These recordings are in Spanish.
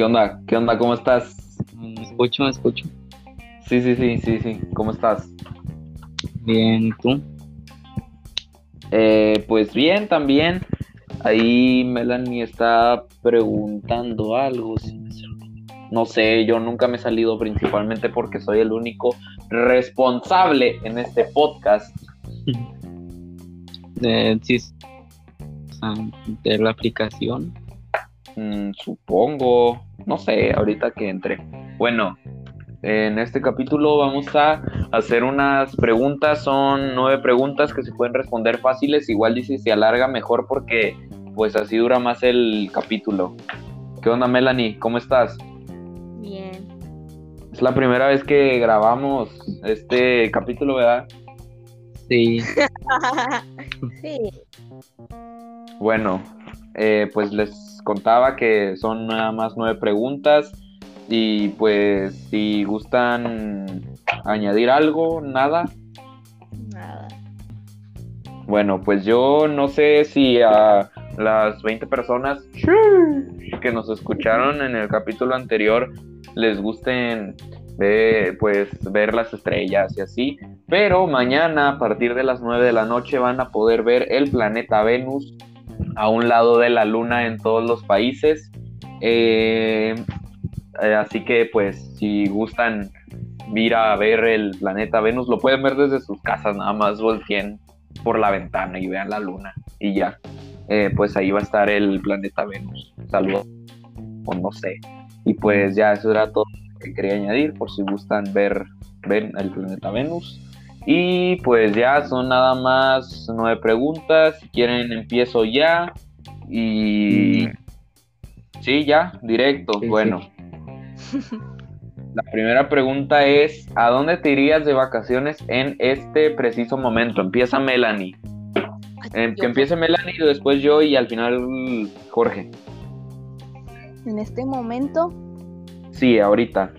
¿Qué onda? ¿Qué onda? ¿Cómo estás? Me escucho, me escucho. Sí, sí, sí, sí, sí. ¿Cómo estás? Bien, ¿y ¿tú? Eh, pues bien, también. Ahí Melanie está preguntando algo. No sé, yo nunca me he salido principalmente porque soy el único responsable en este podcast. De, sí, de la aplicación. Mm, supongo. No sé, ahorita que entre. Bueno, en este capítulo vamos a hacer unas preguntas. Son nueve preguntas que se pueden responder fáciles. Igual dice se alarga mejor porque pues así dura más el capítulo. ¿Qué onda, Melanie? ¿Cómo estás? Bien. Es la primera vez que grabamos este capítulo, ¿verdad? Sí, sí. Bueno, eh, pues les contaba que son nada más nueve preguntas y pues si gustan añadir algo, nada. Nada. Bueno, pues yo no sé si a las 20 personas que nos escucharon en el capítulo anterior les gusten ver, pues, ver las estrellas y así, pero mañana a partir de las 9 de la noche van a poder ver el planeta Venus a un lado de la luna en todos los países. Eh, eh, así que pues si gustan ir a ver el planeta Venus, lo pueden ver desde sus casas, nada más volteen por la ventana y vean la luna y ya. Eh, pues ahí va a estar el planeta Venus. Saludos. O no sé. Y pues ya eso era todo lo que quería añadir por si gustan ver, ver el planeta Venus. Y pues ya son nada más nueve preguntas. Si quieren empiezo ya. Y sí, ya, directo. Sí, bueno. La primera pregunta es, ¿a dónde te irías de vacaciones en este preciso momento? Empieza Melanie. Em, que empiece Melanie y después yo y al final Jorge. En este momento, Sí, ahorita.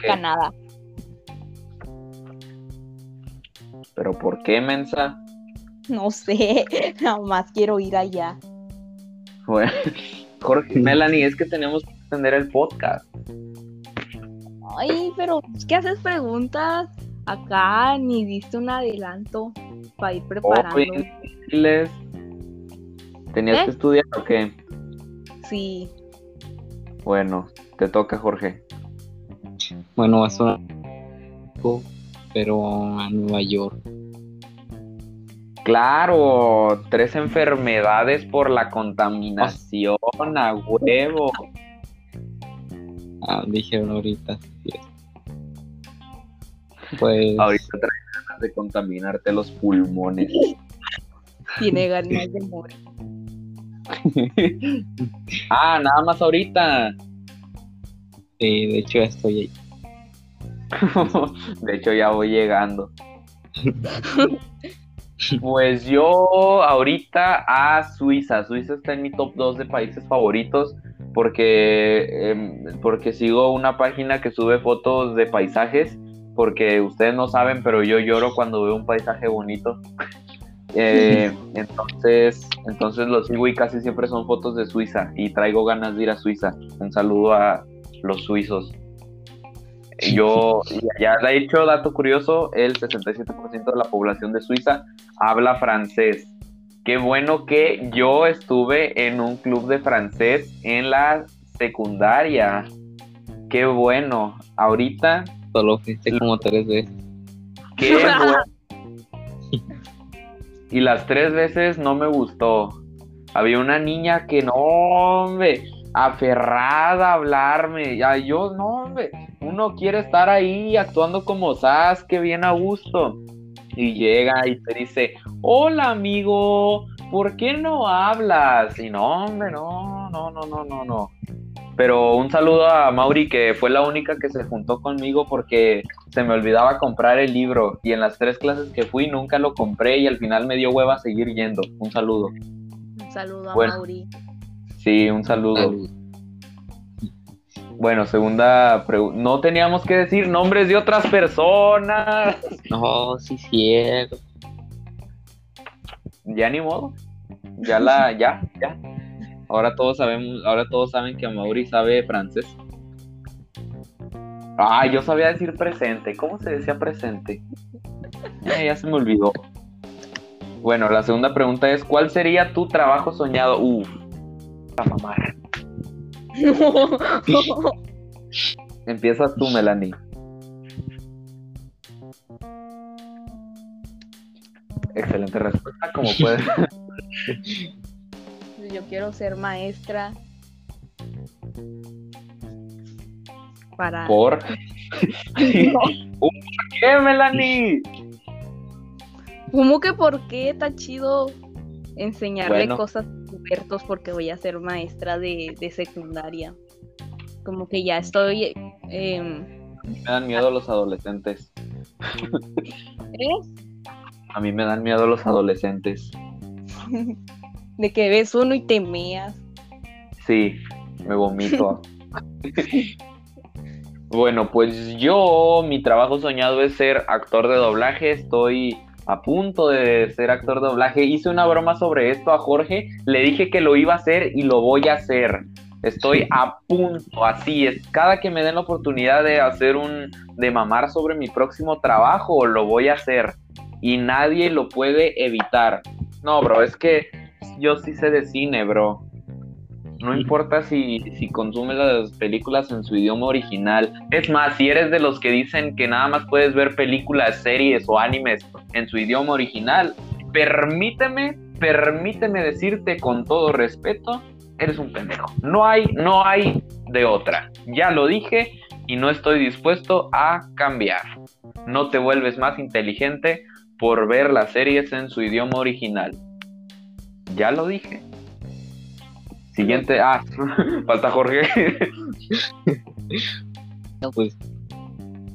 ¿Qué? Canadá. ¿Pero por qué, mensa? No sé, nada más quiero ir allá. Bueno, Jorge, Melanie, es que tenemos que extender el podcast. Ay, pero es que haces preguntas acá, ni diste un adelanto para ir preparando. Oye, diles. ¿Tenías ¿Eh? que estudiar o qué? Sí. Bueno, te toca, Jorge. Bueno, va a sonar poco, pero a Nueva York. Claro, tres enfermedades por la contaminación, a huevo. Ah, dijeron ahorita. Pues, Ahorita traes ganas de contaminarte los pulmones. Tiene ganas de morir. ah, nada más ahorita. sí, de hecho ya estoy ahí. De hecho, ya voy llegando. Pues yo ahorita a Suiza. Suiza está en mi top 2 de países favoritos porque, em, porque sigo una página que sube fotos de paisajes. Porque ustedes no saben, pero yo lloro cuando veo un paisaje bonito. Eh, entonces, entonces lo sigo y casi siempre son fotos de Suiza y traigo ganas de ir a Suiza. Un saludo a los suizos. Yo, ya de hecho, dato curioso, el 67% de la población de Suiza habla francés. Qué bueno que yo estuve en un club de francés en la secundaria. Qué bueno. Ahorita, Solo fuiste como tres veces. qué bueno. Y las tres veces no me gustó. Había una niña que no, hombre, aferrada a hablarme. Ya yo, no, hombre, uno quiere estar ahí actuando como Sasuke, bien a gusto. Y llega y te dice, hola amigo, ¿por qué no hablas? Y no, hombre, no, no, no, no, no, no. Pero un saludo a Mauri, que fue la única que se juntó conmigo porque se me olvidaba comprar el libro. Y en las tres clases que fui nunca lo compré y al final me dio hueva seguir yendo. Un saludo. Un saludo a Bueno. Mauri. Sí, un saludo. Salud. Bueno, segunda pregunta. No teníamos que decir nombres de otras personas. No, sí, cierto. Ya ni modo. Ya la, ya, ya. Ahora todos sabemos, ahora todos saben que Mauri sabe francés. Ah, yo sabía decir presente. ¿Cómo se decía presente? Eh, ya se me olvidó. Bueno, la segunda pregunta es, ¿cuál sería tu trabajo soñado? Uf, a mamar. Empiezas tú, Melanie. Excelente respuesta, como puedes. Yo quiero ser maestra. Para. ¿Por? ¿Por qué, Melanie? ¿Cómo que por qué? Está chido enseñarle Bueno. cosas a Hubertos porque voy a ser maestra de, de secundaria. Como que ya estoy. em, Me dan miedo los adolescentes. ¿eh? A mí me dan miedo los adolescentes. De que ves uno y te meas. Sí, me vomito. bueno, pues yo, mi trabajo soñado es ser actor de doblaje. Estoy a punto de ser actor de doblaje. Hice una broma sobre esto a Jorge. Le dije que lo iba a hacer y lo voy a hacer. Estoy a punto, así es. Cada que me den la oportunidad de hacer un, de mamar sobre mi próximo trabajo, lo voy a hacer. Y nadie lo puede evitar. No, bro, es que yo sí sé de cine, bro. No importa si, si consumes las películas en su idioma original. Es más, si eres de los que dicen que nada más puedes ver películas, series o animes en su idioma original, permíteme, permíteme decirte con todo respeto, eres un pendejo. No hay, no hay de otra. Ya lo dije y no estoy dispuesto a cambiar. No te vuelves más inteligente por ver las series en su idioma original. Ya lo dije. Siguiente, ah, falta Jorge. No, pues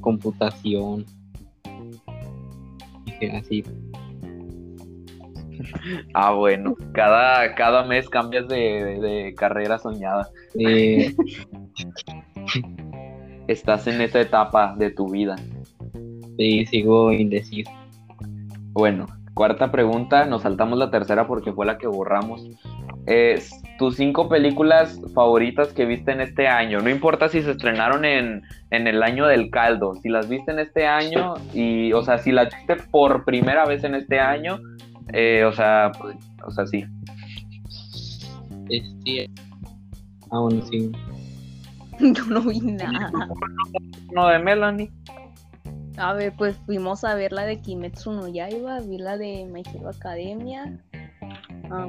computación. Así. ah, bueno, cada, cada mes cambias de, de- de carrera soñada. Eh, Estás en esa etapa de tu vida. sí, sigo indeciso. Bueno, cuarta pregunta, nos saltamos la tercera porque fue la que borramos. Es tus cinco películas favoritas que viste en este año. No importa si se estrenaron en, en el año del caldo, si las viste en este año y, o sea, si las viste por primera vez en este año, eh, o sea, pues, o sea, sí. Este. Ah, bueno, sí. Yo no vi nada. No de Melanie. A ver, pues fuimos a ver la de Kimetsu no Yaiba, vi la de My Hero Academia. Ah,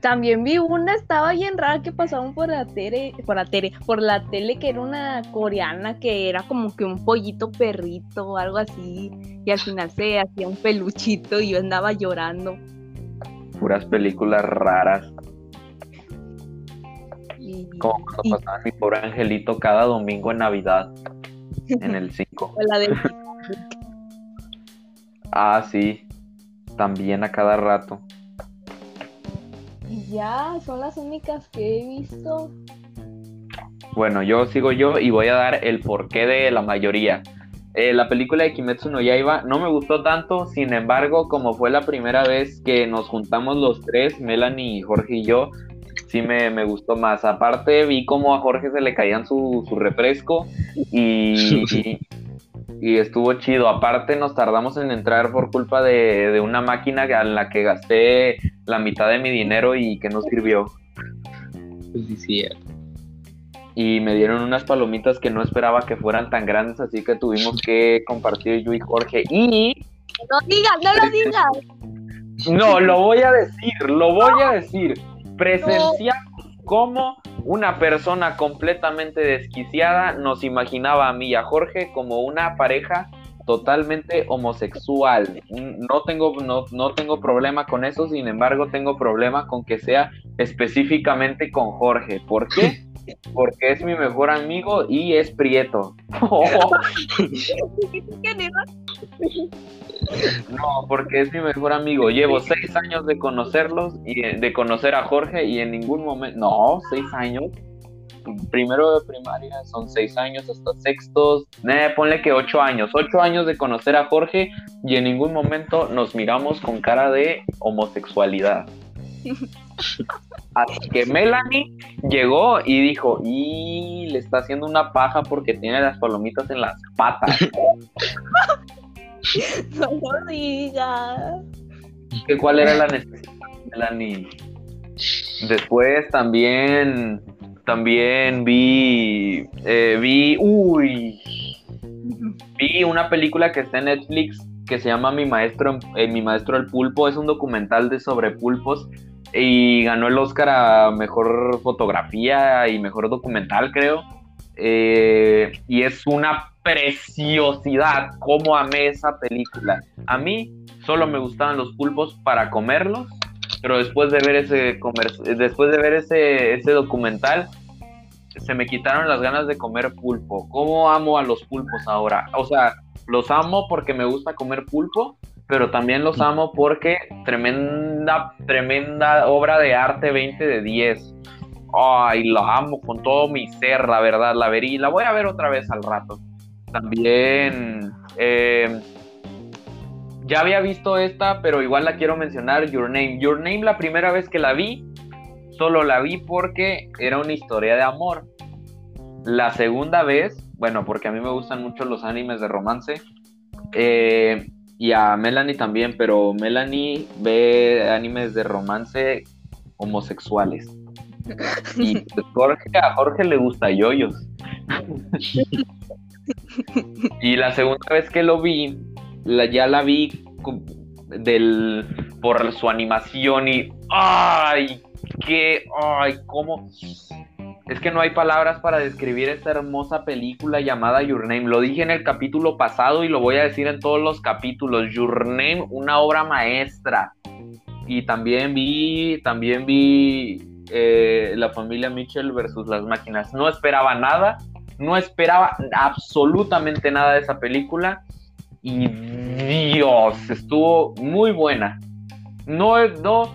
también vi una, estaba bien rara que pasaban por la tele, por la tele, por la tele que era una coreana que era como que un pollito perrito o algo así, y al final se hacía un peluchito y yo andaba llorando. Puras películas raras. Y, Como cuando y pasaban mi pobre angelito cada domingo en Navidad. En el 5. la de Ah, sí. También a cada rato. y ya, son las únicas que he visto. Bueno, yo sigo yo y voy a dar el porqué de la mayoría. Eh, la película de Kimetsu no Yaiba no me gustó tanto, sin embargo, como fue la primera vez que nos juntamos los tres, Melanie, Jorge y yo, sí me, me gustó más. Aparte, vi como a Jorge se le caían su, su refresco y, y, y estuvo chido. Aparte, nos tardamos en entrar por culpa de, de una máquina en la que gasté la mitad de mi dinero y que no sirvió. Pues sí, sí. y me dieron unas palomitas que no esperaba que fueran tan grandes, así que tuvimos que compartir yo y Jorge. Y No digas, no lo digas. no, lo voy a decir, lo voy a decir. Presenciamos cómo una persona completamente desquiciada nos imaginaba a mí y a Jorge como una pareja totalmente homosexual. No tengo, no, no tengo problema con eso, sin embargo tengo problema con que sea específicamente con Jorge. ¿Por qué? Porque es mi mejor amigo y es prieto. No, porque es mi mejor amigo. Llevo seis años de conocerlos y de conocer a Jorge y en ningún momento. No, seis años. Primero de primaria son seis años hasta sextos. Eh, ponle que ocho años. Ocho años de conocer a Jorge y en ningún momento nos miramos con cara de homosexualidad. Así que Melanie llegó y dijo, y le está haciendo una paja porque tiene las palomitas en las patas. No lo digas. ¿Qué- ¿Cuál era la necesidad, Melanie? Después también, también vi, eh, vi, uy, vi una película que está en Netflix que se llama Mi maestro, eh, Mi maestro el pulpo. Es un documental de sobre pulpos y ganó el Oscar a mejor fotografía y mejor documental, creo. Eh, y es una preciosidad. Cómo amé esa película. A mí solo me gustaban los pulpos para comerlos, pero después de ver ese después de ver ese, ese documental se me quitaron las ganas de comer pulpo. ¿Cómo amo a los pulpos ahora? O sea, los amo porque me gusta comer pulpo, pero también los amo porque tremenda, tremenda obra de arte 20 de 10. Ay, la amo con todo mi ser, la verdad, la verí, la voy a ver otra vez al rato. También, eh, ya había visto esta, pero igual la quiero mencionar, Your Name. Your Name, la primera vez que la vi, solo la vi porque era una historia de amor. La segunda vez, bueno, porque a mí me gustan mucho los animes de romance, eh, y a Melanie también, pero Melanie ve animes de romance homosexuales. Y Jorge, a Jorge le gusta yoyos. y la segunda vez que lo vi, ya la vi del, por su animación y ¡ay! ¡Qué! ¡ay! ¿Cómo? Es que no hay palabras para describir esta hermosa película llamada Your Name. Lo dije en el capítulo pasado y lo voy a decir en todos los capítulos. Your Name, una obra maestra. Y también vi, también vi eh, la familia Mitchell versus las máquinas. No esperaba nada, no esperaba absolutamente nada de esa película. Y Dios, estuvo muy buena. No, es- no,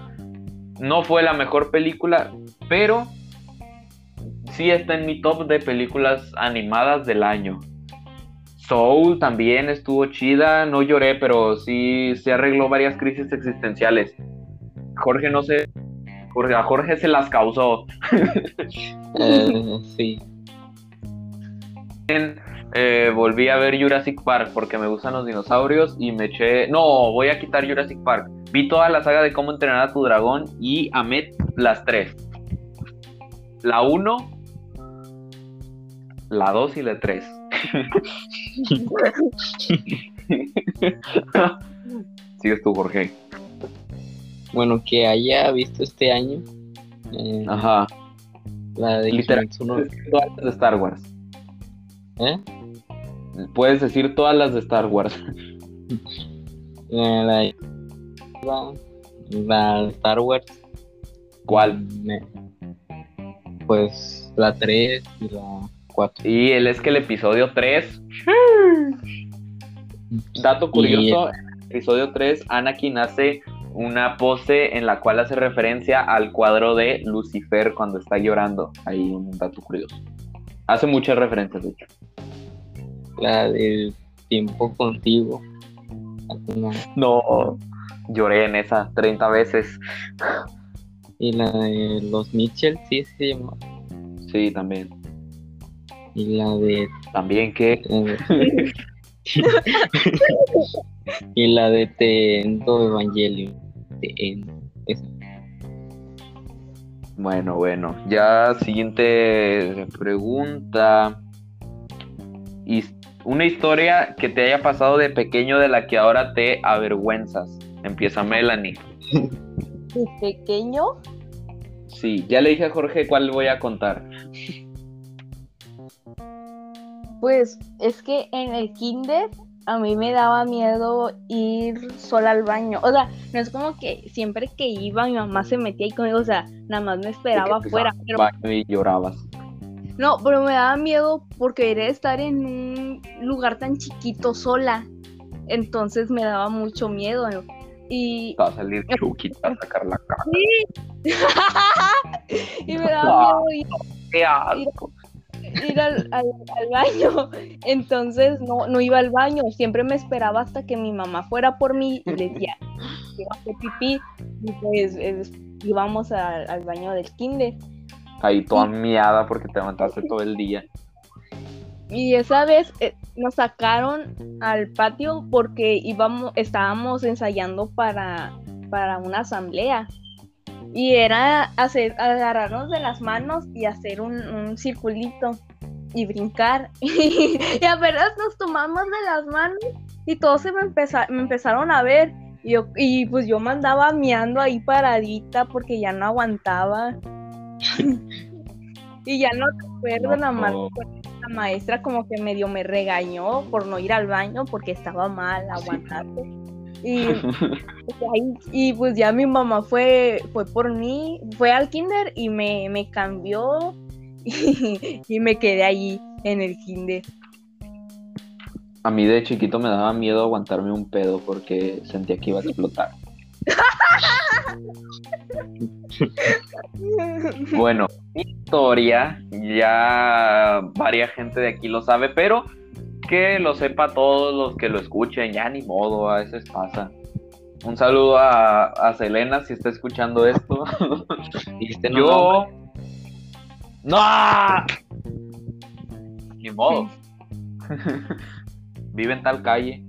no fue la mejor película, pero sí está en mi top de películas animadas del año. Soul también estuvo chida, no lloré, pero sí se arregló varias crisis existenciales. Jorge no sé, Jorge, a Jorge se las causó. Eh, sí. Eh, volví a ver Jurassic Park porque me gustan los dinosaurios y me eché. No, voy a quitar Jurassic Park. Vi toda la saga de cómo entrenar a tu dragón y amé las tres: la 1, la 2 y la 3. Sigues tú, Jorge. Bueno, que haya visto este año. eh, Ajá. la de Literal. No- de Star Wars. ¿eh? Puedes decir todas las de Star Wars. Eh, la, la, la de Star Wars. ¿Cuál? Pues la 3 y la 4. Y él es que el episodio 3. Dato curioso: en el episodio 3, Anakin hace una pose en la cual hace referencia al cuadro de Lucifer cuando está llorando. Ahí un dato curioso. Hace muchas referencias, de hecho. La del tiempo contigo. No, lloré en esa 30 veces. Y la de los Mitchell, sí se llama. Sí, también. Y la de. También que. y la de. Te- esa. Bueno, bueno. Ya siguiente pregunta. Y una historia que te haya pasado de pequeño de la que ahora te avergüenzas. Empieza Melanie. ¿De pequeño? Sí, ya le dije a Jorge cuál voy a contar. Pues es que en el kinder a mí me daba miedo ir sola al baño. O sea, no es como que siempre que iba mi mamá se metía ahí conmigo, o sea, nada más me esperaba afuera. Pero, baño y llorabas. No, pero me daba miedo porque querer estar en un lugar tan chiquito sola. Entonces me daba mucho miedo. ¿no? Y, Va a salir Chucky, a sacar la cara. y me daba miedo ir ¡Qué asco! ir al, al- al baño. Entonces no, no iba al baño, siempre me esperaba hasta que mi mamá fuera por mí y le decía, a hacer pipí y pues es- íbamos a- al baño del kinder. Ahí toda miada porque te levantaste todo el día. Y esa vez eh, nos sacaron al patio porque íbamos, estábamos ensayando para, para una asamblea. Y era hacer, agarrarnos de las manos y hacer un, un circulito y brincar. y apenas nos tomamos de las manos y todos se me, empeza- me empezaron a ver. Y, yo- y pues yo me andaba miando ahí paradita porque ya no aguantaba. y ya no recuerdo nada más No. la maestra como que medio me regañó por no ir al baño porque estaba mal aguantando. Y, pues, y pues ya mi mamá fue, fue por mí, fue al kinder y me, me cambió y, y me quedé ahí en el kinder. A mí de chiquito me daba miedo aguantarme un pedo porque sentía que iba a explotar. Bueno, mi historia, ya varias gente de aquí lo sabe, pero que lo sepa todos los que lo escuchen, ya ni modo, a veces pasa. Un saludo a, a Selena si está escuchando esto. No, Yo. ¡No! Ni modo. Vive en tal calle.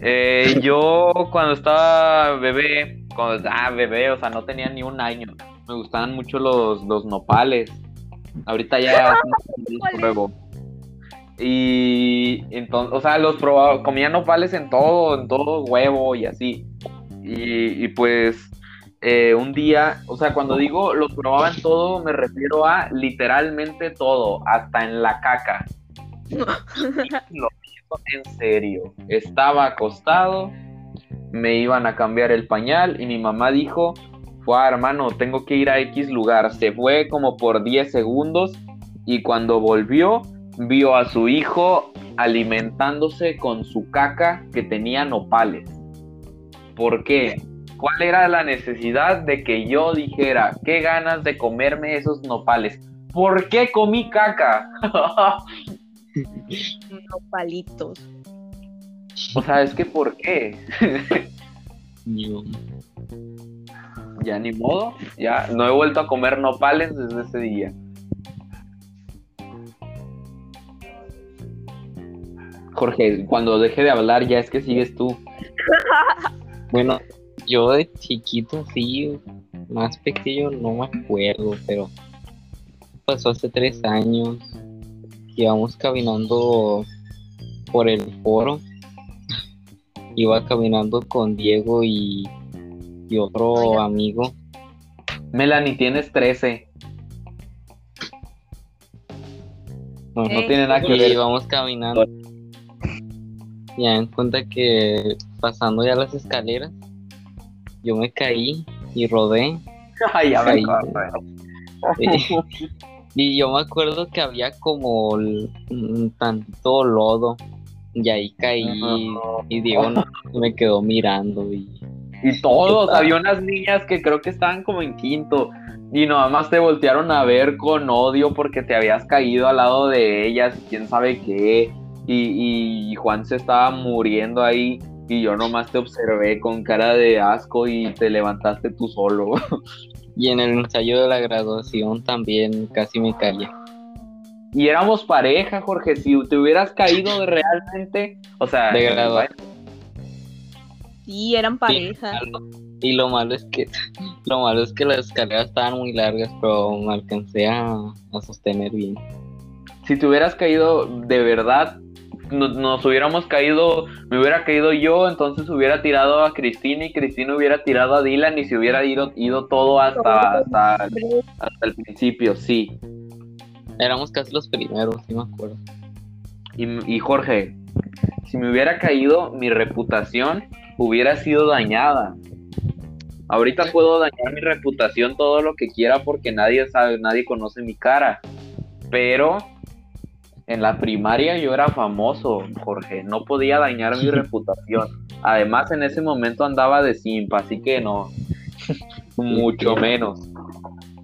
Eh, yo cuando estaba bebé, cuando estaba bebé, o sea, no tenía ni un año. Me gustaban mucho los, los nopales. Ahorita ya ¿Cuál pruebo. Y entonces, o sea, los probaba, comía nopales en todo, en todo huevo y así. Y, y pues eh, un día, o sea, cuando digo los probaba en todo, me refiero a literalmente todo, hasta en la caca. Lo en serio. Estaba acostado, me iban a cambiar el pañal y mi mamá dijo, fue hermano, tengo que ir a X lugar. Se fue como por 10 segundos y cuando volvió, vio a su hijo alimentándose con su caca que tenía nopales. ¿Por qué? ¿Cuál era la necesidad de que yo dijera, qué ganas de comerme esos nopales? ¿Por qué comí caca? Unos palitos. O sea, es que ¿por qué? yo- Ya ni modo, ya no he vuelto a comer nopales desde ese día. Jorge, cuando deje de hablar ya es que sigues tú. Bueno, yo de chiquito sí, más pequeño no me acuerdo, pero pasó hace tres años. Íbamos caminando por el foro. Iba caminando con Diego y, y otro Oiga. amigo. Melanie, tienes 13. No, No tiene nada que y ver. íbamos caminando. Ya en cuenta que pasando ya las escaleras, yo me caí y rodé. Ay, ya me acuerdo. Y, y yo me acuerdo que había como un tantito lodo. Y ahí caí. Y Diego no- me quedó mirando. Y Y todos, había unas niñas que creo que estaban como en quinto. Y nada más te voltearon a ver con odio porque te habías caído al lado de ellas y quién sabe qué. Y, y Juan se estaba muriendo ahí y yo nomás te observé con cara de asco y te levantaste tú solo. Y en el ensayo de la graduación también casi me caí. Y éramos pareja, Jorge. Si te hubieras caído realmente, o sea, De graduación. Sí, eran pareja. Y lo malo es que lo malo es que las escaleras estaban muy largas, pero me alcancé a, a sostener bien. si te hubieras caído de verdad, no- nos, hubiéramos caído, me hubiera caído yo, entonces hubiera tirado a Cristina y Cristina hubiera tirado a Dylan y se hubiera ido, ido todo hasta, hasta, hasta el principio, sí. Éramos casi los primeros, sí me acuerdo. Y, y Jorge, si me hubiera caído, mi reputación hubiera sido dañada. Ahorita puedo dañar mi reputación todo lo que quiera porque nadie sabe, nadie conoce mi cara. Pero en la primaria yo era famoso, Jorge. No podía dañar mi reputación. Además, en ese momento andaba de simp, así que no. Mucho menos.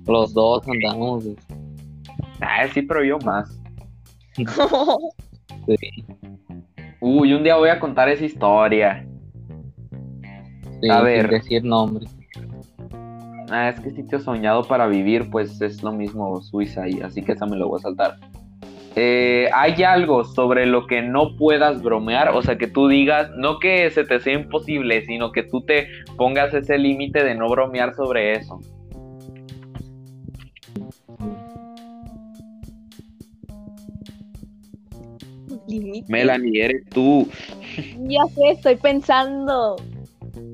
Los dos andábamos. de- Ah, sí, pero yo más. Sí. Uy, un día voy a contar esa historia. A sin ver. decir nombres. Ah, es que sitio soñado para vivir, pues es lo mismo Suiza, y así que esa me lo voy a saltar. Eh, ¿Hay algo sobre lo que no puedas bromear? O sea, que tú digas, no que se te sea imposible, sino que tú te pongas ese límite de no bromear sobre eso. Melanie, eres tú. Ya sé, estoy pensando.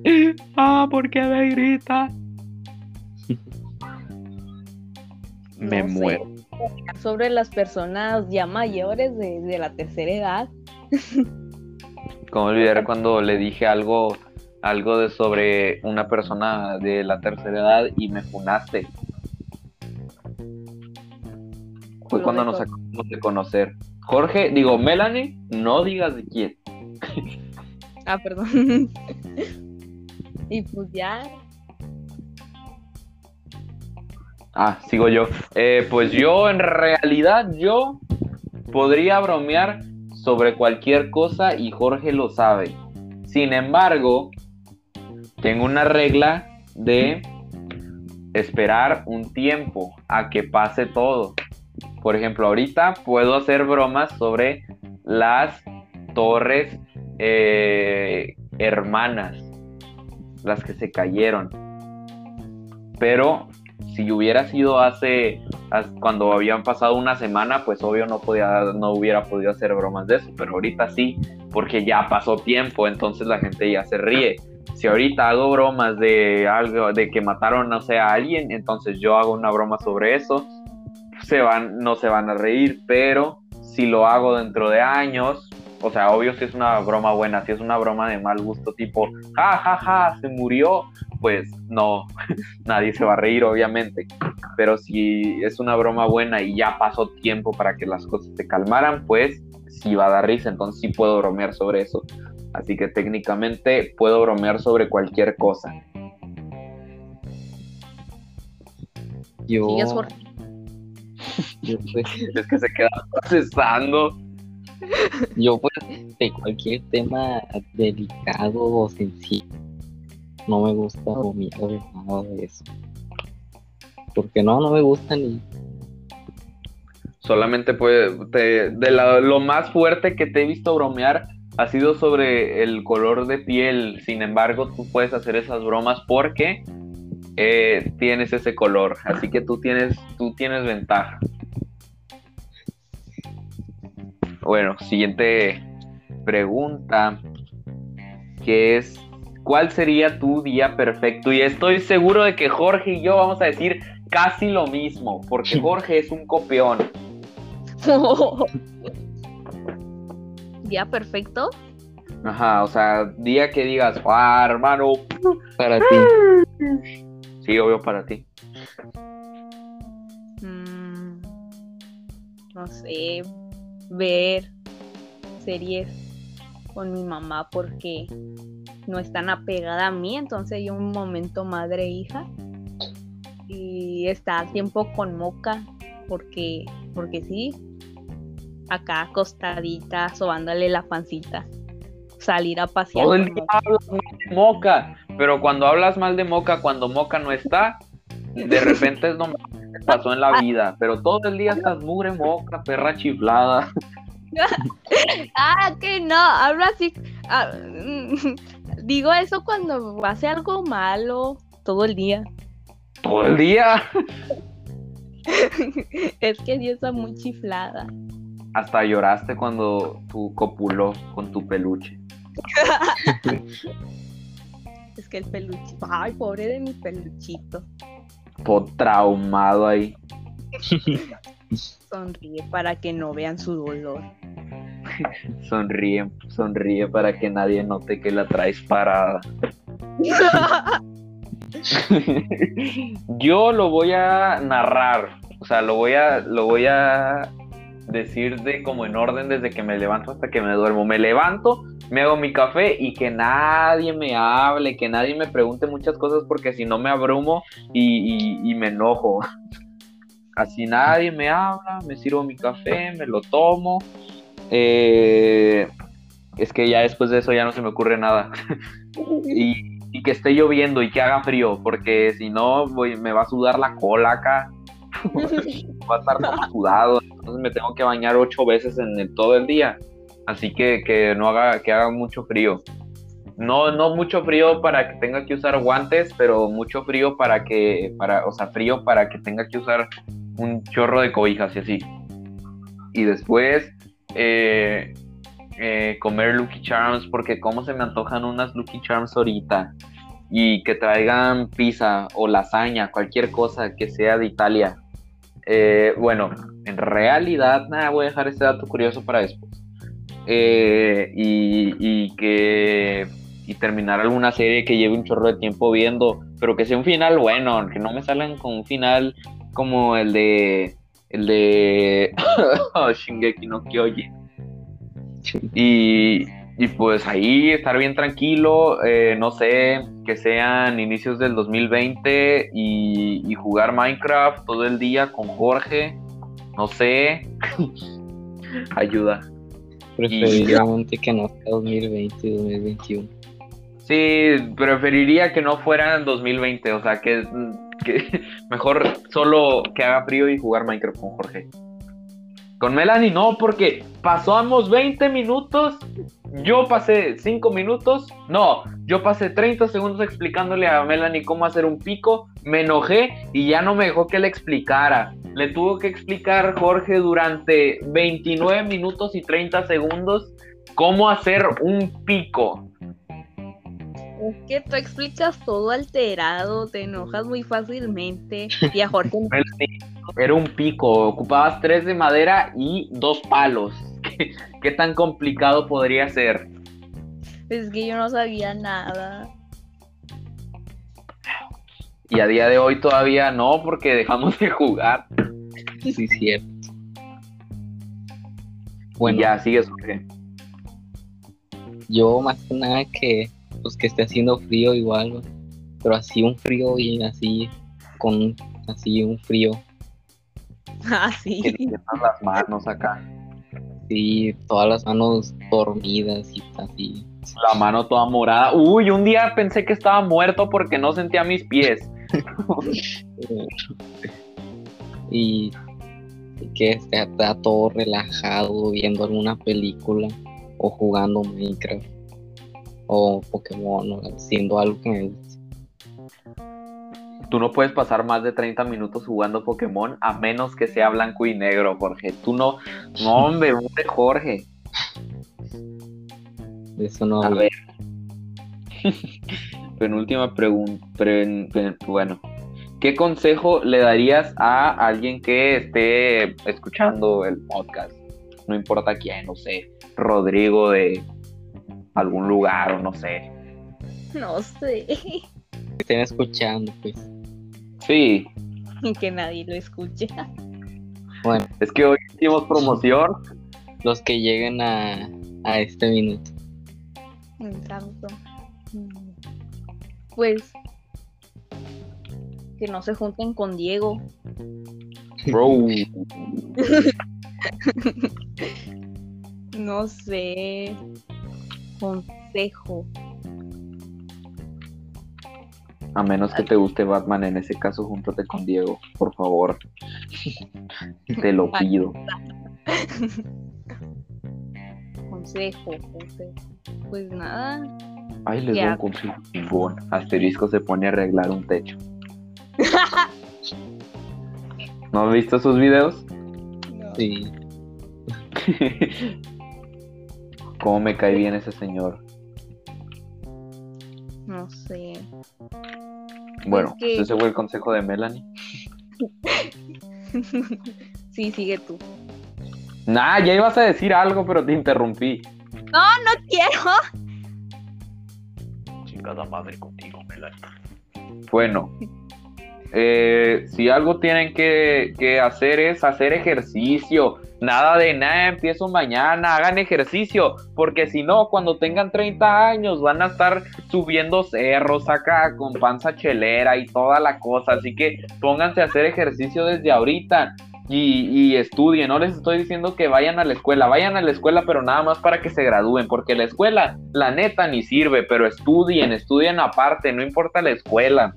Ah, ¿por qué me gritas? me No sé, muero. Sobre las personas ya mayores de, de la tercera edad. ¿Cómo olvidar cuando le dije algo, algo de sobre una persona de la tercera edad y me funaste? Fue cuando nos acabamos de conocer. Jorge, digo, Melanie, no digas de quién. Ah, perdón. y pues ya. Ah, sigo yo. Eh, pues yo, en realidad, yo podría bromear sobre cualquier cosa y Jorge lo sabe. Sin embargo, tengo una regla de esperar un tiempo a que pase todo. Por ejemplo, ahorita puedo hacer bromas sobre las torres eh, hermanas, las que se cayeron. Pero si hubiera sido hace, cuando habían pasado una semana, pues obvio no podía, no hubiera podido hacer bromas de eso, pero ahorita sí, porque ya pasó tiempo, entonces la gente ya se ríe. Si ahorita hago bromas de algo, de que mataron, no sé, a alguien, entonces yo hago una broma sobre eso, se van, no se van a reír, pero si lo hago dentro de años, o sea, obvio si es una broma buena, si es una broma de mal gusto, tipo, ja, ja, ja, se murió, pues no, nadie se va a reír, obviamente. Pero si es una broma buena y ya pasó tiempo para que las cosas se calmaran, pues sí va a dar risa, entonces sí puedo bromear sobre eso. Así que técnicamente puedo bromear sobre cualquier cosa. Yo, Sigues, Jorge. yo, Es que se queda procesando. yo, pues, de cualquier tema delicado o sencillo, no me gusta bromear de nada de eso. Porque no, no me gusta ni Solamente te- de la- lo más fuerte que te he visto bromear ha sido sobre el color de piel. Sin embargo, tú puedes hacer esas bromas porque eh, tienes ese color. Así que tú tienes, tú tienes ventaja. Bueno, siguiente pregunta. Que es, ¿cuál sería tu día perfecto? Y estoy seguro de que Jorge y yo vamos a decir casi lo mismo, porque Jorge es un copión. Día perfecto. Ajá, o sea, día que digas, ah, hermano, para ti. sí, obvio para ti. Mm, no sé. Ver series con mi mamá porque no es tan apegada a mí, entonces hay un momento madre e hija. Y está a tiempo con Moca porque, porque sí, acá acostadita, sobándole la pancita. Salir a pasear. Todo el día hablas de Moca, pero cuando hablas mal de Moca, cuando Moca no está, de repente es lo que pasó en la vida, pero todo el día estás mugre Moca, perra chiflada. Ah, que no, hablo así. ah, digo eso cuando hace algo malo todo el día. Todo el día. es que sí está muy chiflada. Hasta lloraste cuando tu copuló con tu peluche. Es que el peluche. Ay, pobre de mi peluchito. Todo traumado ahí. Sonríe para que no vean su dolor. Sonríe, sonríe para que nadie note que la traes parada. Yo lo voy a narrar, o sea, lo voy a, lo voy a decir de como en orden desde que me levanto hasta que me duermo. Me levanto, me hago mi café y que nadie me hable, que nadie me pregunte muchas cosas porque si no me abrumo y, me enojo. Así nadie me habla, me sirvo mi café, me lo tomo. Eh, es que ya después de eso ya no se me ocurre nada. y y que esté lloviendo y que haga frío, porque si no voy, me va a sudar la cola acá. Va a estar sudado, entonces me tengo que bañar ocho veces en el, todo el día. Así que que no haga, que mucho frío. No, no mucho frío para que tenga que usar guantes, pero mucho frío para que, para, o sea, frío para que tenga que usar un chorro de cobijas y así. Y después eh, eh, comer Lucky Charms, porque como se me antojan unas Lucky Charms ahorita. Y que traigan pizza o lasaña, cualquier cosa que sea de Italia. Eh, bueno, en realidad, nada, voy a dejar este dato curioso para después. y, y que y terminar alguna serie que lleve un chorro de tiempo viendo, pero que sea un final bueno, que no me salgan con un final como el de el de Shingeki no Kyojin. Y, y pues ahí estar bien tranquilo, eh, no sé, que sean inicios del 2020 y, y jugar Minecraft todo el día con Jorge, no sé, ayuda. Preferiblemente que no sea 2020 y 2021. Sí, preferiría que no fuera en 2020, o sea, que, que mejor solo que haga frío y jugar Minecraft con Jorge. Con Melanie no, porque pasamos 20 minutos, yo pasé 5 minutos, no, yo pasé 30 segundos explicándole a Melanie cómo hacer un pico, me enojé y ya no me dejó que le explicara. Le tuvo que explicar Jorge durante 29 minutos y 30 segundos cómo hacer un pico. Es que tú explicas todo alterado, te enojas muy fácilmente. Y a Jorge. Era un pico, ocupabas tres de madera y dos palos. ¿Qué, tan complicado podría ser? Es que yo no sabía nada. Y a día de hoy todavía no, porque dejamos de jugar. Sí, cierto. Bueno, ya sigues. qué? Yo más que nada que pues que esté haciendo frío igual, pero así un frío y así con así un frío. Ah, sí. Que las manos acá. Sí, todas las manos dormidas y así. La mano toda morada. Uy, un día pensé que estaba muerto porque no sentía mis pies. y que esté todo relajado viendo alguna película o jugando Minecraft o Pokémon haciendo algo que me. Tú no puedes pasar más de 30 minutos jugando Pokémon a menos que sea blanco y negro, Jorge. Tú no, no hombre, hombre, Jorge. Eso no. A ver. Penúltima pregunta. bueno, ¿qué consejo le darías a alguien que esté escuchando el podcast? No importa quién, no sé, Rodrigo de algún lugar o no sé. No sé. Estén escuchando, pues. Sí. Y que nadie lo escuche. Bueno. Es que hoy hicimos promoción. Los que lleguen a, a este minuto. Exacto. Pues que no se junten con Diego. Bro. no sé consejo. A menos que te guste Batman, en ese caso júntate con Diego, por favor. te lo pido. consejo, Pues nada. Ay, les doy un consejo Asterisco se pone a arreglar un techo. ¿No has visto sus videos? Sí. ¿Cómo me cae bien ese señor? No sé. Bueno, ese fue el consejo de Melanie. sí, sigue tú. Nah, ya ibas a decir algo, pero te interrumpí. No, no quiero. Chingada madre contigo, Melanie. Bueno, eh, si algo tienen que, que hacer es hacer ejercicio Nada de nada, empiezo mañana, hagan ejercicio, porque si no, cuando tengan 30 años van a estar subiendo cerros acá con panza chelera y toda la cosa, así que pónganse a hacer ejercicio desde ahorita. y, y, estudien. No les estoy diciendo que vayan a la escuela, vayan a la escuela, pero nada más para que se gradúen, porque la escuela, la neta, ni sirve, pero estudien, estudien aparte, no importa la escuela.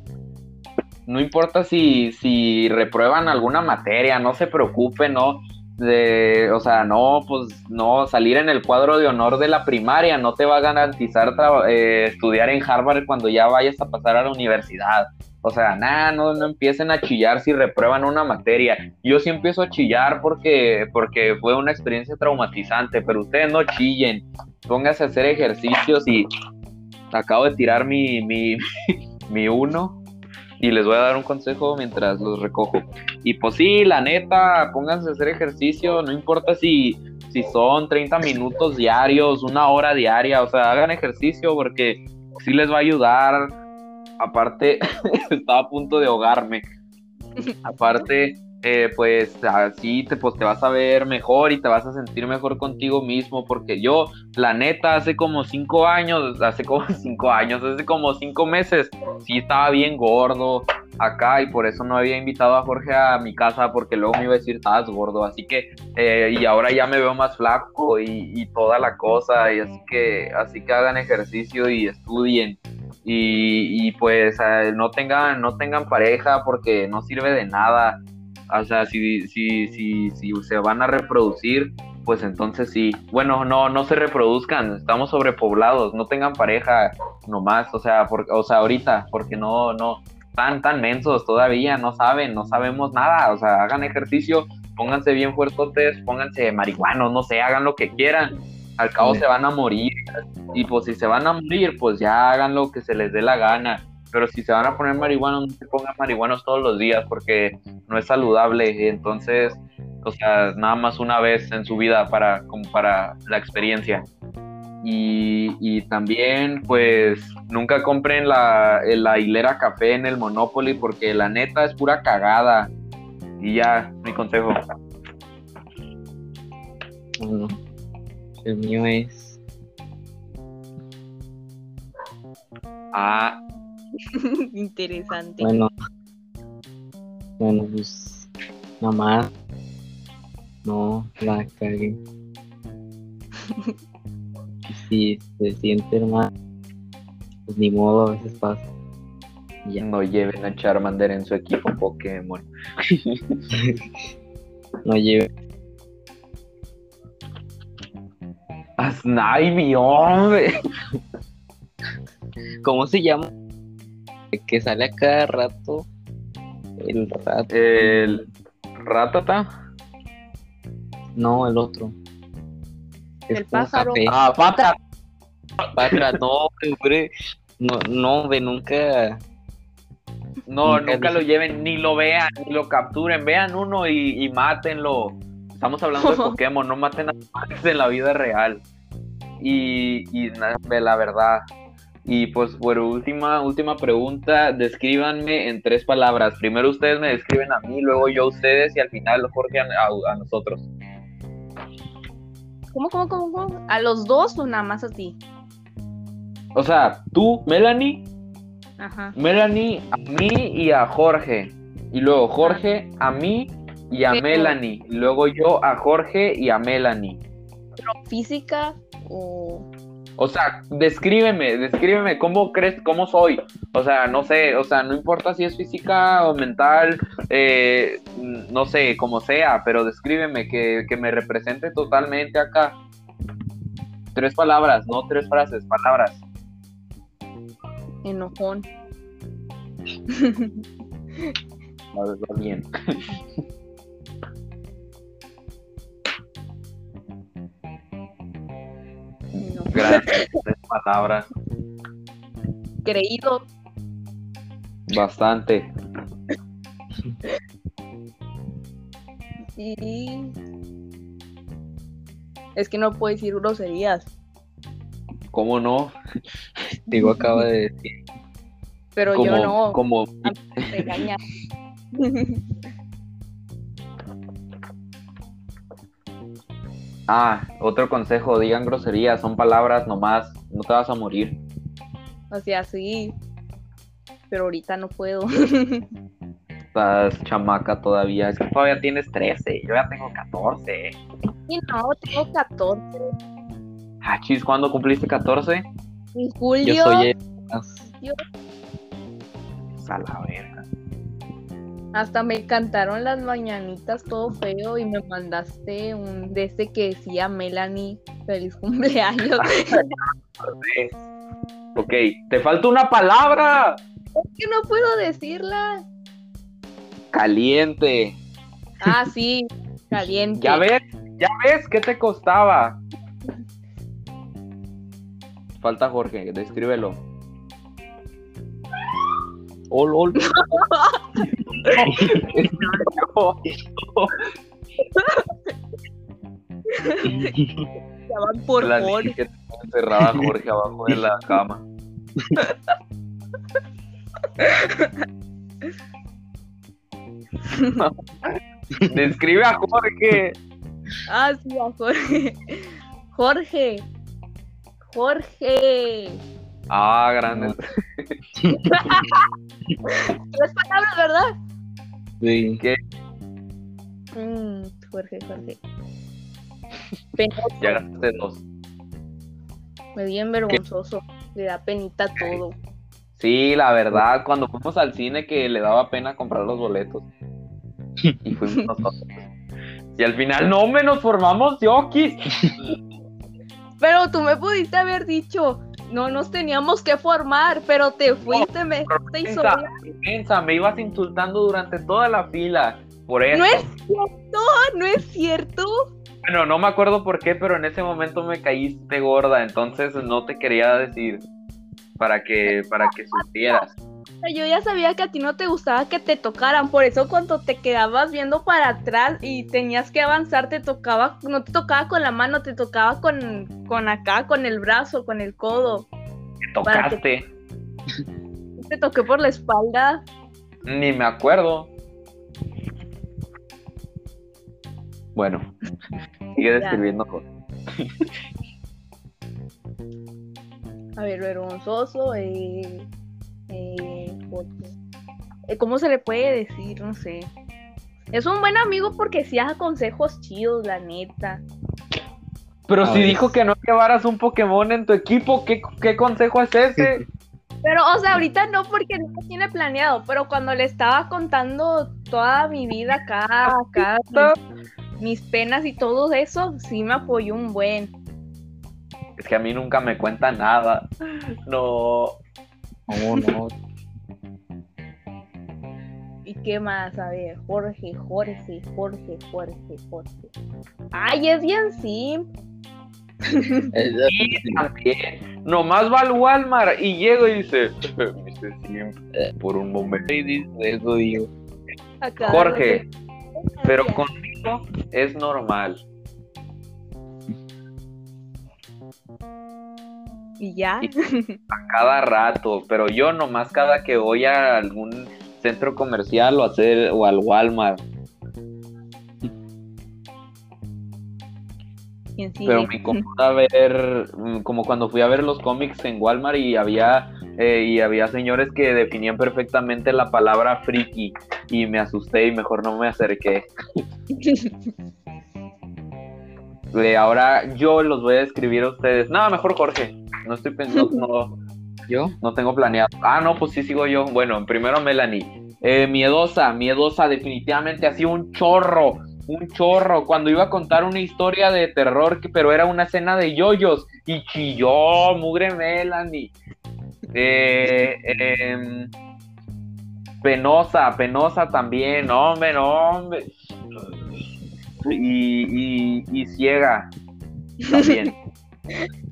No importa si, si reprueban alguna materia, no se preocupen, no. De, o sea, no, pues no, salir en el cuadro de honor de la primaria no te va a garantizar eh, estudiar en Harvard cuando ya vayas a pasar a la universidad. O sea, nada, no, no empiecen a chillar si reprueban una materia. Yo sí empiezo a chillar porque, porque fue una experiencia traumatizante, pero ustedes no chillen. Pónganse a hacer ejercicios y acabo de tirar mi, mi, mi uno y les voy a dar un consejo mientras los recojo. Y pues sí, la neta, pónganse a hacer ejercicio, no importa si, si son 30 minutos diarios, una hora diaria, o sea, hagan ejercicio porque sí les va a ayudar aparte, estaba a punto de ahogarme. Aparte, eh, pues así te, pues, te vas a ver mejor y te vas a sentir mejor contigo mismo, porque yo, la neta, hace como cinco años, hace como cinco años, hace como cinco meses, sí estaba bien gordo acá y por eso no había invitado a Jorge a mi casa, porque luego me iba a decir, estabas gordo, así que, eh, y ahora ya me veo más flaco y, y toda la cosa, y así que, así que hagan ejercicio y estudien. Y, pues no tengan no tengan pareja porque no sirve de nada o sea si, si, si, si se van a reproducir pues entonces sí bueno no no se reproduzcan estamos sobrepoblados no tengan pareja nomás o sea o sea ahorita porque no no están tan mensos todavía no saben no sabemos nada o sea hagan ejercicio pónganse bien fuertotes pónganse marihuanos no sé hagan lo que quieran al cabo se van a morir. Y pues si se van a morir, pues ya hagan lo que se les dé la gana. Pero si se van a poner marihuanos, no se pongan marihuanos todos los días porque no es saludable. Entonces, o sea, nada más una vez en su vida para, como para la experiencia. Y, y también, pues, nunca compren la, la hilera café en el Monopoly porque la neta es pura cagada. Y ya, mi consejo. El mío es. Ah. Interesante. Bueno. Bueno, pues. Nada más. No la cagué. si se siente mal, pues ni modo, a veces pasa. Ya. No lleven a Charmander en su equipo Pokémon. no lleven Snivy, hombre. ¿Cómo se llama? Que sale a cada rato. El rato. El ratata. No, el otro. el pájaro. Ah, patra. Patra, no, hombre. No, no, ve nunca. No, nunca, lo lleven, ni lo vean, ni lo capturen. Vean uno y, y mátenlo. Estamos hablando de Pokémon, no maten a en la vida real. Y, y la verdad. Y pues, bueno, última, última pregunta. Descríbanme en tres palabras. Primero ustedes me describen a mí, luego yo a ustedes y al final Jorge a, a, nosotros. ¿Cómo, cómo, cómo, cómo? ¿A los dos o nada más a ti? O sea, tú, Melanie, Ajá. Melanie, a mí y a Jorge. Y luego Jorge, a mí y a Melanie. Y luego yo a Jorge y a Melanie. ¿Pero física o...? O sea, descríbeme, descríbeme cómo crees, cómo soy. O sea, no sé, o sea, no importa si es física o mental, eh, no sé, como sea, pero descríbeme que, que me represente totalmente acá. Tres palabras, no tres frases, palabras. Enojón. Va bien. Gracias, tres palabras. Creído. Bastante. Y es que no puedo decir groserías. ¿Cómo no? Digo, acaba de decir. Pero yo no. Como. Ah, otro consejo, digan groserías, son palabras nomás, no te vas a morir. O sea, sí, pero ahorita no puedo. Estás chamaca todavía. Es que todavía tienes 13. Yo ya tengo 14. Y no, tengo 14. Ah, chis, ¿cuándo cumpliste 14? En Yo julio. soy el más- A la verga. Hasta me cantaron las mañanitas todo feo y me mandaste un de este que decía Melanie, feliz cumpleaños. Ok, te falta una palabra. es que no puedo decirla. Caliente. Ah, sí, caliente. Ya ves, ya ves, ¿qué te costaba? Falta Jorge, descríbelo. Ol, ol. Ya van por La niña que tenía encerrada a Jorge abajo de la cama. Describe a Jorge. Ah, sí, a Jorge. Jorge. Jorge. Ah, grande. Tres palabras, ¿verdad? Sí. Mm, Jorge, Jorge. Penoso, Ya gastaste dos. me bien vergonzoso. Le da penita todo. Sí, la verdad, cuando fuimos al cine que le daba pena comprar los boletos. Y fuimos nosotros. Y al final, no, me nos formamos yokis. Pero tú me pudiste haber dicho, no nos teníamos que formar, pero te fuiste, me dejaste me ibas insultando durante toda la fila. Por eso. No es cierto, no es cierto. Bueno, no me acuerdo por qué, pero en ese momento me caíste gorda, entonces no te quería decir para que para que supieras. Yo ya sabía que a ti no te gustaba que te tocaran, por eso cuando te quedabas viendo para atrás y tenías que avanzar, te tocaba, no te tocaba con la mano, te tocaba con, con acá, con el brazo, con el codo. Te tocaste, Te toqué por la espalda. ni me acuerdo. Bueno, sigue describiendo cosas. A ver, vergonzoso, eh, eh. Eh, ¿Cómo se le puede decir? No sé. Es un buen amigo porque sí da consejos chidos, la neta. Pero A si ver. dijo que no llevaras un Pokémon en tu equipo, ¿qué, qué consejo es ese? Pero, o sea, ahorita no porque no lo tiene planeado, pero cuando le estaba contando toda mi vida acá, acá, mis, mis penas y todo eso, sí me apoyó un buen. Es que a mí nunca me cuenta nada. No. ¿Y qué más? A ver, Jorge, Jorge, Jorge, Jorge, Jorge. Ay, es bien simp. Es- Y también, nomás va al Walmart y llega y dice, por un momento. sí, dice Eso digo. Acá, Jorge, pero conmigo es normal. Y ya. A cada rato, pero yo nomás cada que voy a algún centro comercial o, hacer, o al Walmart. Pero me incomoda ver, mm, como cuando fui a ver los cómics en Walmart y había, eh, y había señores que definían perfectamente la palabra friki y me asusté y mejor no me acerqué. Eh, ahora yo los voy a describir a ustedes. No, mejor Jorge. No estoy pensando, no, ¿Yo? no tengo planeado. Ah, no, pues sí sigo yo. Bueno, primero Melanie. Eh, miedosa, miedosa, definitivamente así un chorro, un chorro. Cuando iba a contar una historia de terror, pero era una escena de yoyos y chilló, mugre Melanie. Eh, em, penosa, penosa también, hombre, hombre. Y, y, y ciega también.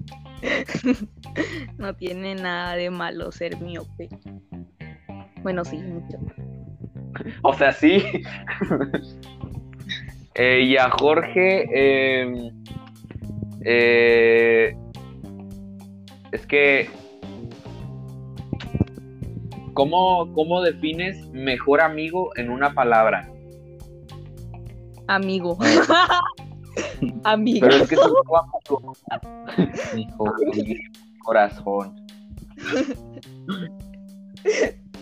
No tiene nada de malo ser miope. Bueno, sí, mucho. O sea, sí. Eh, y a Jorge, eh, eh, es que, ¿cómo, ¿cómo defines mejor amigo en una palabra? Amigo. Amigo. Pero es que es un amigo, Dijo, corazón.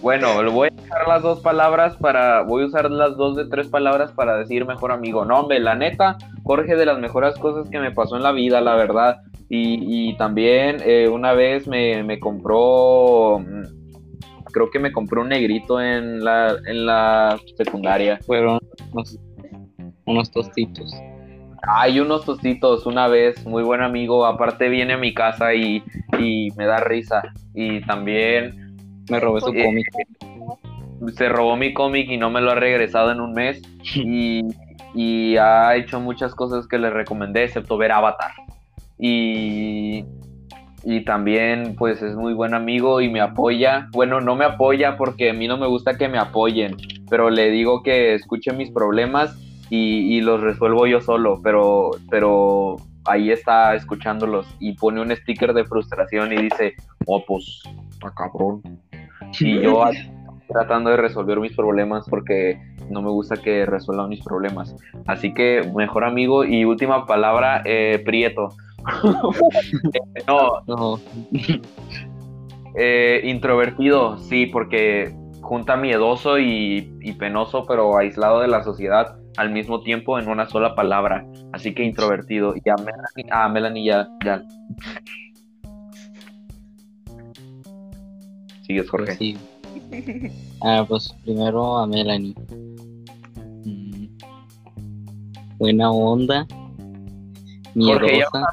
Bueno, le voy a usar las dos palabras para. Voy a usar las dos de tres palabras para decir mejor amigo. No, hombre, la neta, Jorge, de las mejores cosas que me pasó en la vida, la verdad. Y, y también eh, una vez me, me, compró. Creo que me compró un negrito en la, en la secundaria. Fueron unos, unos tostitos. Hay unos tostitos una vez, muy buen amigo. Aparte, viene a mi casa y, y me da risa. Y también me robó su cómic. Se robó mi cómic y no me lo ha regresado en un mes. Y, y ha hecho muchas cosas que le recomendé, excepto ver Avatar. Y, y también, pues, es muy buen amigo y me apoya. Bueno, no me apoya porque a mí no me gusta que me apoyen, pero le digo que escuche mis problemas y, y los resuelvo yo solo. Pero, pero ahí está escuchándolos y pone un sticker de frustración y dice, oh, pues, está cabrón. Y yo tratando de resolver mis problemas porque no me gusta que resuelvan mis problemas. Así que mejor amigo y última palabra, eh, Prieto. no. no. Eh, introvertido, sí, porque junta miedoso y, y, penoso, pero aislado de la sociedad al mismo tiempo en una sola palabra. Así que introvertido. Y a Melanie, a Melanie ya, ya Sigues, Jorge. Sí. Ah, pues primero a Melanie. Mm. Buena onda. Miedosa.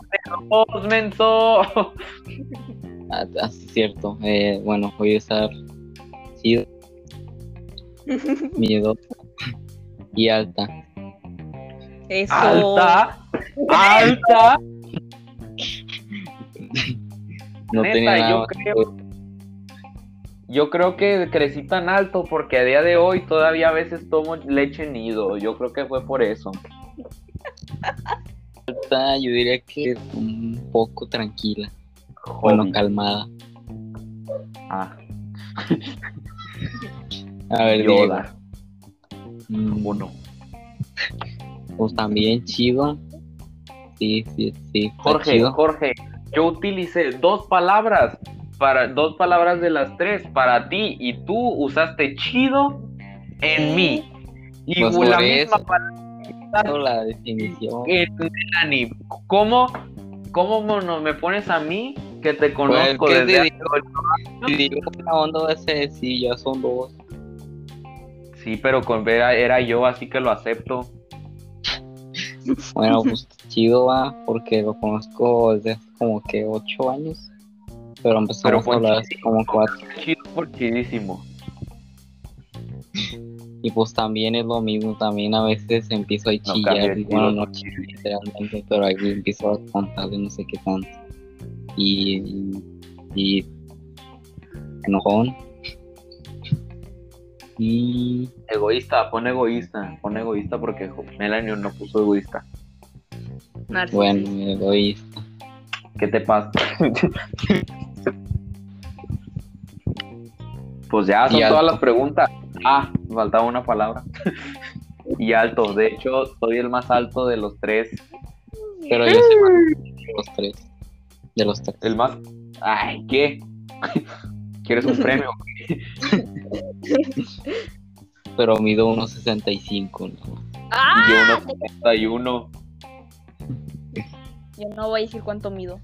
Jorge, menso. Ah, ah, cierto. Eh, bueno, voy a estar sí, miedosa y alta. Eso. Alta. Alta. no Neta, tenía nada yo creo yo creo que crecí tan alto porque a día de hoy todavía a veces tomo leche nido. Yo creo que fue por eso. Yo diría que un poco tranquila. Bueno, calmada. Ah. a ver, Yoda. Uno. Mm. Pues también chido. Sí, sí, sí. Jorge, Jorge, yo utilicé dos palabras para dos palabras de las tres para ti y tú usaste chido en mí. Y pues la misma palabra la definición. En ¿Cómo, ¿Cómo no me pones a mí que te pues, conozco desde hace digo, una onda ese sí, ya son dos. Sí, pero con Vera era yo, así que lo acepto. Bueno, pues chido va, porque lo conozco desde como que ocho años pero empezamos a hablar así como cuatro. Chido por chidísimo. Y pues también es lo mismo, también a veces empiezo a chillar, bueno, no literalmente, pero ahí empiezo a contarle no sé qué tanto. Y, y, enojón. Y egoísta, pon egoísta, pon egoísta porque Melanie no puso egoísta. Bueno, egoísta. ¿Qué te pasa? Pues ya son todas las preguntas. Ah, faltaba una palabra. y alto. De hecho, soy el más alto de los tres. Pero yo soy más de los tres. De los tres. El más. Ay, ¿qué? ¿Quieres un premio? Pero mido 1.65, ¿no? ¡Ah! Yo 1.61. Yo no voy a decir cuánto mido.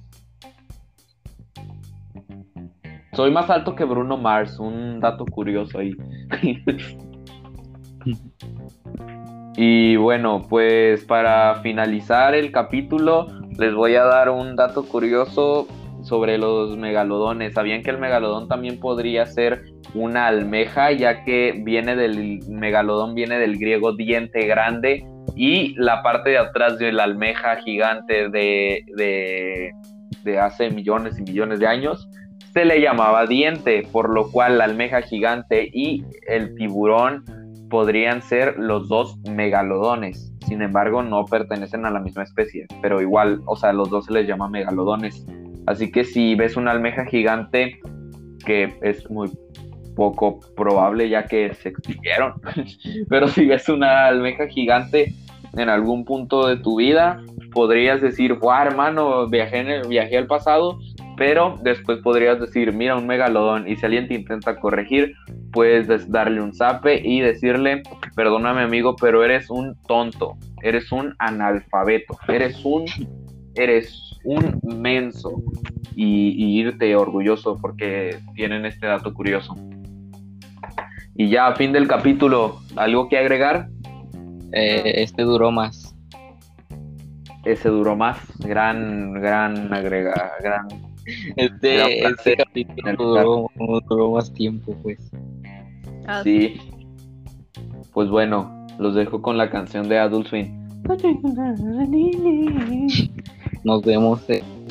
Soy más alto que Bruno Mars, un dato curioso ahí. y bueno, pues para finalizar el capítulo, les voy a dar un dato curioso sobre los megalodones. ¿Sabían que el megalodón también podría ser una almeja, ya que viene del megalodón viene del griego diente grande y la parte de atrás de la almeja gigante de, de, hace millones y millones de años se le llamaba diente, por lo cual la almeja gigante y el tiburón podrían ser los dos megalodones. Sin embargo, no pertenecen a la misma especie, pero igual, o sea, los dos se les llama megalodones. Así que si ves una almeja gigante, que es muy poco probable ya que se extinguieron, pero si ves una almeja gigante en algún punto de tu vida, podrías decir, wow, hermano, viajé, en el, viajé al pasado pero después podrías decir, mira un megalodón y si alguien te intenta corregir, puedes darle un zape y decirle, perdóname amigo, pero eres un tonto, eres un analfabeto, eres un, eres un menso y, irte orgulloso porque tienen este dato curioso. Y ya a fin del capítulo, ¿algo que agregar? Eh, este duró más. Ese duró más, gran, gran agrega, gran este, este capítulo duró, más tiempo, pues. Ah, sí. Pues bueno, los dejo con la canción de Adult Swim. Nos vemos. Eh.